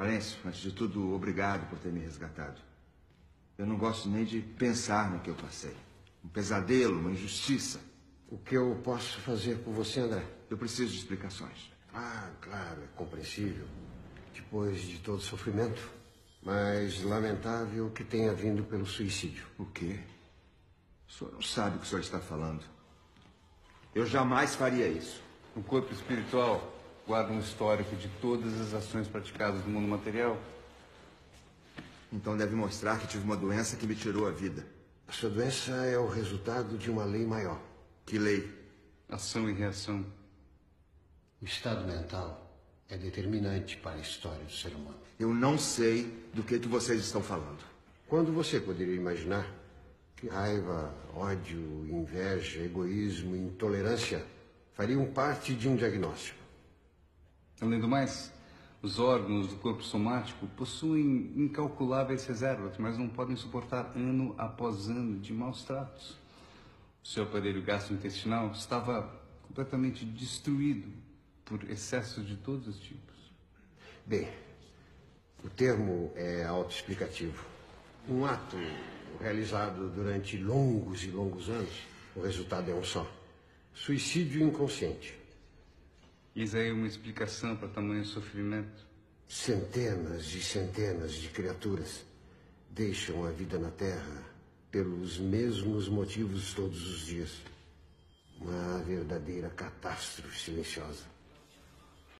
Lourenço, antes de tudo, obrigado por ter me resgatado. Eu não gosto nem de pensar no que eu passei. Um pesadelo, uma injustiça. O que eu posso fazer por você, André? Eu preciso de explicações. Ah, claro, é compreensível. Depois de todo o sofrimento. Mas lamentável que tenha vindo pelo suicídio. O quê? O senhor não sabe o que o senhor está falando. Eu jamais faria isso. O corpo espiritual guarda um histórico de todas as ações praticadas no mundo material. Então deve mostrar que tive uma doença que me tirou a vida. A sua doença é o resultado de uma lei maior. Que lei? Ação e reação. O estado mental é determinante para a história do ser humano. Eu não sei do que, que vocês estão falando. Quando você poderia imaginar que raiva, ódio, inveja, egoísmo e intolerância fariam parte de um diagnóstico? Além do mais, os órgãos do corpo somático possuem incalculáveis reservas, mas não podem suportar ano após ano de maus tratos. O seu aparelho gastrointestinal estava completamente destruído por excessos de todos os tipos. Bem, o termo é autoexplicativo. Um ato realizado durante longos e longos anos, o resultado é um só: suicídio inconsciente. Eis aí uma explicação para tamanho sofrimento. Centenas e centenas de criaturas deixam a vida na Terra pelos mesmos motivos todos os dias. Uma verdadeira catástrofe silenciosa.